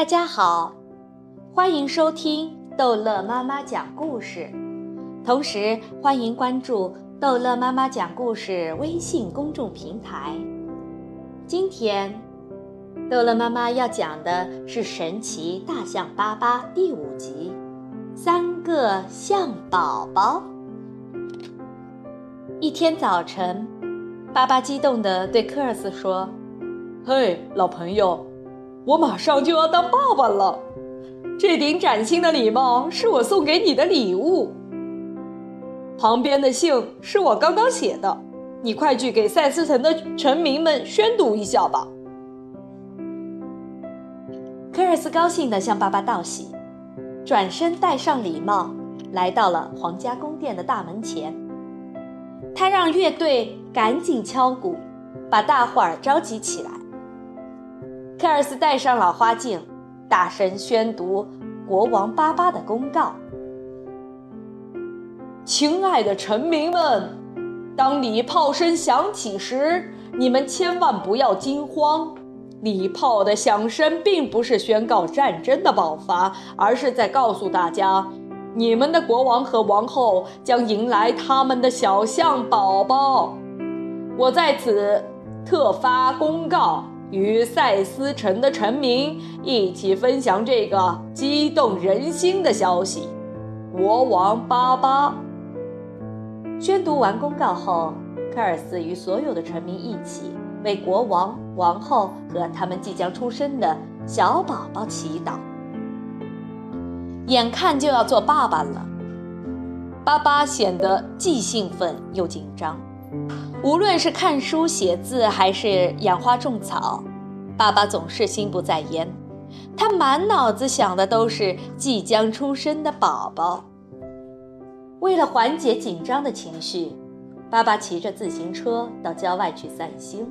大家好，欢迎收听逗乐妈妈讲故事，同时欢迎关注逗乐妈妈讲故事微信公众平台。今天，逗乐妈妈要讲的是《神奇大象巴巴》第五集《三个象宝宝》。一天早晨，巴巴激动地对科尔斯说：“嘿，老朋友！”我马上就要当爸爸了，这顶崭新的礼帽是我送给你的礼物。旁边的信是我刚刚写的，你快去给赛斯城的臣民们宣读一下吧。科尔斯高兴地向爸爸道喜，转身戴上礼帽，来到了皇家宫殿的大门前。他让乐队赶紧敲鼓，把大伙儿召集起来。凯尔斯戴上老花镜，大声宣读国王巴巴的公告：“亲爱的臣民们，当礼炮声响起时，你们千万不要惊慌。礼炮的响声并不是宣告战争的爆发，而是在告诉大家，你们的国王和王后将迎来他们的小象宝宝。我在此特发公告。”与塞斯城的臣民一起分享这个激动人心的消息。国王巴巴宣读完公告后，科尔斯与所有的臣民一起为国王、王后和他们即将出生的小宝宝祈祷。眼看就要做爸爸了，巴巴显得既兴奋又紧张。无论是看书写字，还是养花种草，爸爸总是心不在焉。他满脑子想的都是即将出生的宝宝。为了缓解紧张的情绪，爸爸骑着自行车到郊外去散心。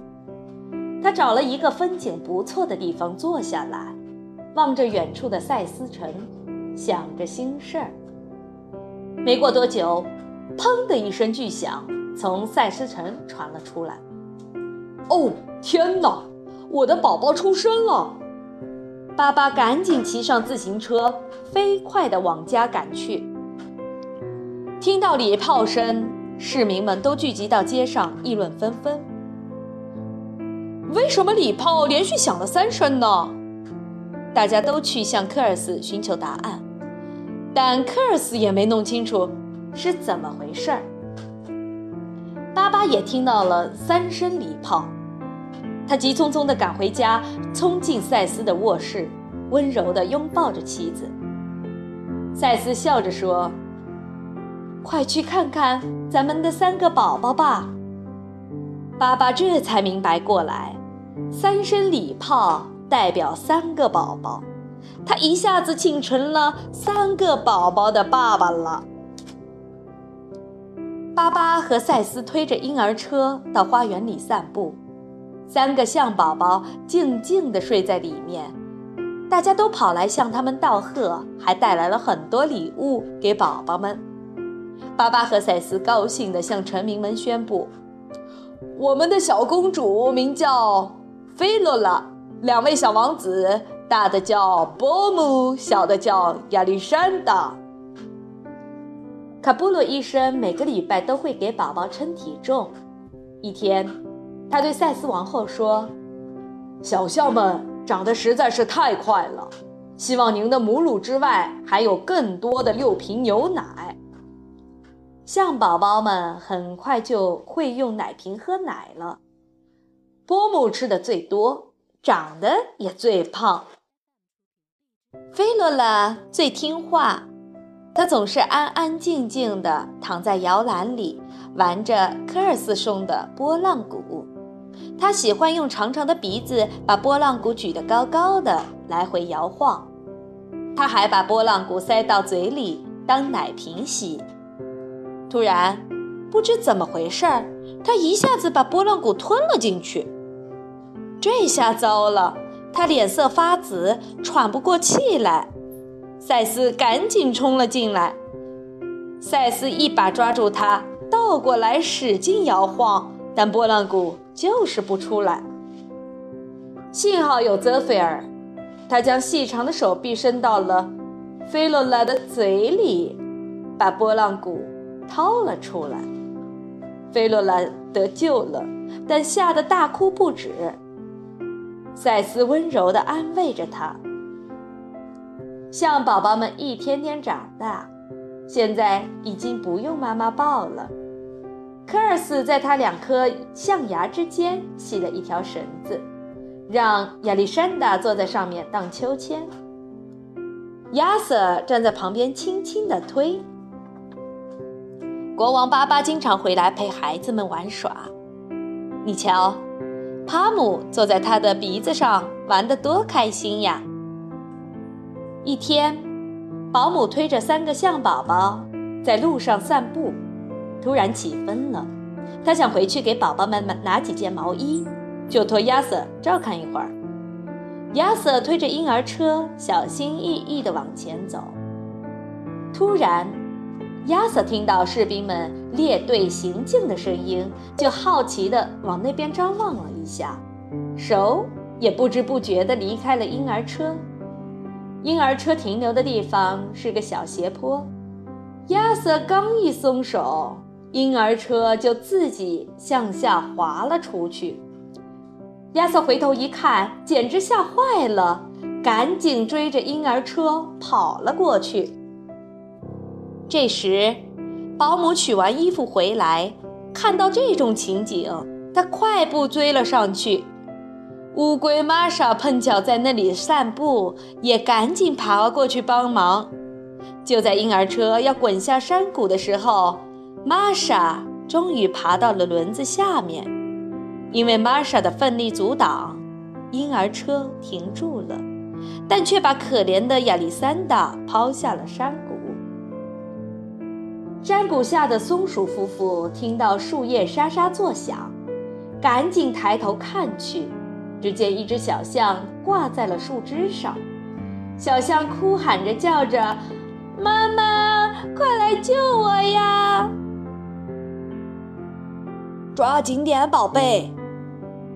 他找了一个风景不错的地方坐下来，望着远处的塞斯城，想着心事儿。没过多久，砰的一声巨响。从赛斯城传了出来。哦，天哪！我的宝宝出生了！巴巴赶紧骑上自行车，飞快地往家赶去。听到礼炮声，市民们都聚集到街上，议论纷纷。为什么礼炮连续响了三声呢？大家都去向科尔斯寻求答案，但科尔斯也没弄清楚是怎么回事儿。巴巴也听到了三声礼炮，他急匆匆地赶回家，冲进赛斯的卧室，温柔地拥抱着妻子。赛斯笑着说：“快去看看咱们的三个宝宝吧。”巴巴这才明白过来，三声礼炮代表三个宝宝，他一下子竟成了三个宝宝的爸爸了。巴巴和赛斯推着婴儿车到花园里散步，三个象宝宝静静地睡在里面，大家都跑来向他们道贺，还带来了很多礼物给宝宝们。巴巴和赛斯高兴地向臣民们宣布：“我们的小公主名叫菲洛拉，两位小王子，大的叫波姆，小的叫亚历山大。”卡布罗医生每个礼拜都会给宝宝称体重。一天，他对赛斯王后说：“小象们长得实在是太快了，希望您的母乳之外还有更多的六瓶牛奶。”象宝宝们很快就会用奶瓶喝奶了。波姆吃的最多，长得也最胖。菲洛拉最听话。他总是安安静静地躺在摇篮里，玩着科尔斯送的拨浪鼓。他喜欢用长长的鼻子把拨浪鼓举得高高的，来回摇晃。他还把拨浪鼓塞到嘴里当奶瓶吸。突然，不知怎么回事儿，他一下子把拨浪鼓吞了进去。这下糟了，他脸色发紫，喘不过气来。赛斯赶紧冲了进来，赛斯一把抓住他，倒过来使劲摇晃，但波浪鼓就是不出来。幸好有泽菲尔，他将细长的手臂伸到了菲洛拉的嘴里，把波浪鼓掏了出来。菲洛拉得救了，但吓得大哭不止。赛斯温柔地安慰着他。象宝宝们一天天长大，现在已经不用妈妈抱了。科尔斯在他两颗象牙之间系了一条绳子，让亚历山大坐在上面荡秋千。亚瑟站在旁边轻轻地推。国王巴巴经常回来陪孩子们玩耍。你瞧，帕姆坐在他的鼻子上玩得多开心呀！一天，保姆推着三个象宝宝在路上散步，突然起风了。他想回去给宝宝们拿几件毛衣，就托亚瑟照看一会儿。亚瑟推着婴儿车，小心翼翼地往前走。突然，亚瑟听到士兵们列队行进的声音，就好奇地往那边张望了一下，手也不知不觉地离开了婴儿车。婴儿车停留的地方是个小斜坡，亚瑟刚一松手，婴儿车就自己向下滑了出去。亚瑟回头一看，简直吓坏了，赶紧追着婴儿车跑了过去。这时，保姆取完衣服回来，看到这种情景，他快步追了上去。乌龟玛莎碰巧在那里散步，也赶紧爬过去帮忙。就在婴儿车要滚下山谷的时候，玛莎终于爬到了轮子下面。因为玛莎的奋力阻挡，婴儿车停住了，但却把可怜的亚历山大抛下了山谷。山谷下的松鼠夫妇听到树叶沙沙作响，赶紧抬头看去，只见一只小象挂在了树枝上。小象哭喊着叫着：“妈妈，快来救我呀！”抓紧点，宝贝！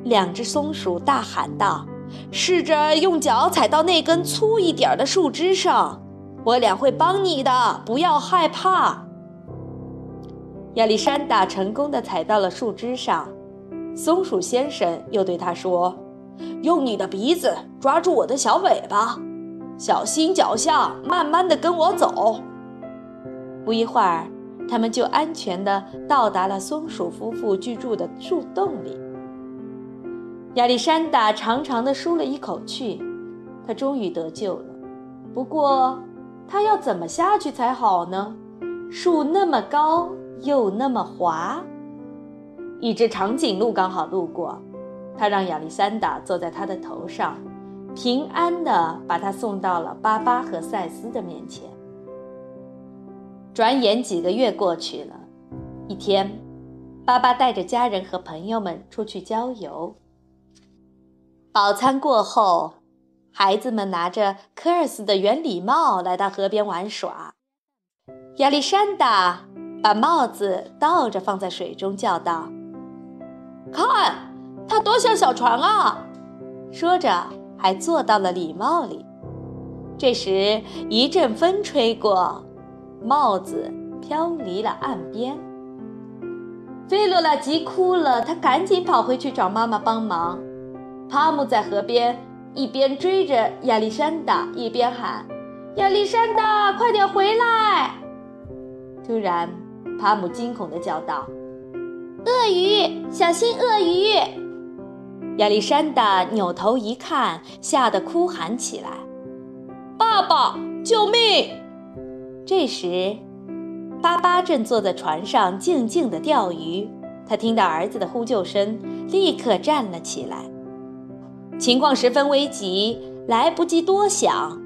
两只松鼠大喊道：“试着用脚踩到那根粗一点的树枝上，我俩会帮你的，不要害怕。”亚历山大成功地踩到了树枝上，松鼠先生又对他说：“用你的鼻子抓住我的小尾巴，小心脚下，慢慢地跟我走。”不一会儿，他们就安全地到达了松鼠夫妇居住的树洞里。亚历山大长长的舒了一口气，他终于得救了。不过，他要怎么下去才好呢？树那么高。又那么滑，一只长颈鹿刚好路过，他让亚历山大坐在他的头上，平安地把他送到了巴巴和赛斯的面前。转眼几个月过去了，一天，巴巴带着家人和朋友们出去郊游。饱餐过后，孩子们拿着科尔斯的圆礼帽来到河边玩耍，亚历山大。把帽子倒着放在水中，叫道：“看，它多像小船啊！”说着，还坐到了礼帽里。这时，一阵风吹过，帽子飘离了岸边。菲洛拉急哭了，她赶紧跑回去找妈妈帮忙。帕姆在河边一边追着亚历山大，一边喊：“亚历山大，快点回来！”突然，帕姆惊恐地叫道：“鳄鱼，小心鳄鱼！”亚历山大扭头一看，吓得哭喊起来：“爸爸，救命！”这时，巴巴正坐在船上静静地钓鱼。他听到儿子的呼救声，立刻站了起来。情况十分危急，来不及多想，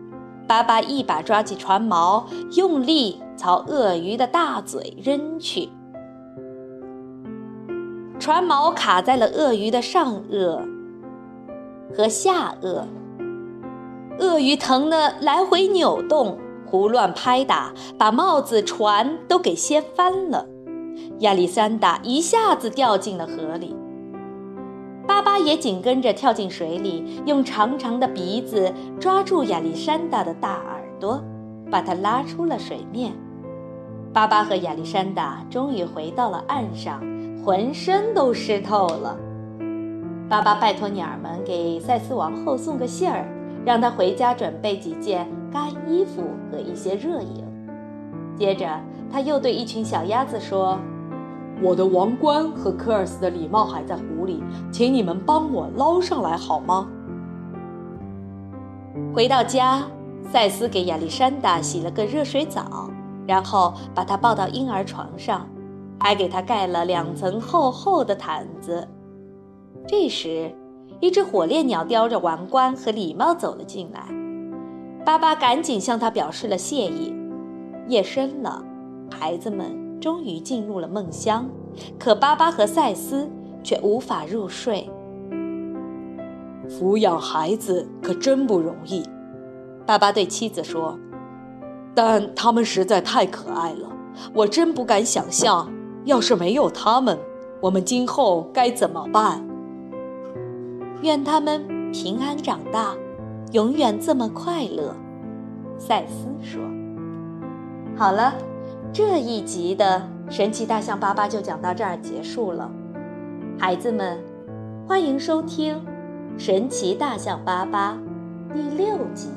巴巴一把抓起船锚，用力。朝鳄鱼的大嘴扔去，船锚卡在了鳄鱼的上颚和下颚，鳄鱼疼得来回扭动，胡乱拍打，把帽子、船都给掀翻了。亚历山大一下子掉进了河里。巴巴也紧跟着跳进水里，用长长的鼻子抓住亚历山大的大耳朵，把它拉出了水面。巴巴和亚历山大终于回到了岸上，浑身都湿透了。巴巴拜托鸟儿们给赛斯王后送个信儿，让他回家准备几件干衣服和一些热饮。接着，他又对一群小鸭子说：“我的王冠和科尔斯的礼帽还在湖里，请你们帮我捞上来好吗？”回到家，赛斯给亚历山大洗了个热水澡。然后把他抱到婴儿床上，还给他盖了两层厚厚的毯子。这时，一只火烈鸟叼着王冠和礼帽走了进来，巴巴赶紧向他表示了谢意。夜深了，孩子们终于进入了梦乡，可巴巴和赛斯却无法入睡。抚养孩子可真不容易，巴巴对妻子说。但他们实在太可爱了，我真不敢想象，要是没有他们，我们今后该怎么办？愿他们平安长大，永远这么快乐。赛斯说：“好了，这一集的神奇大象巴巴就讲到这儿结束了。孩子们，欢迎收听《神奇大象巴巴》第六集。”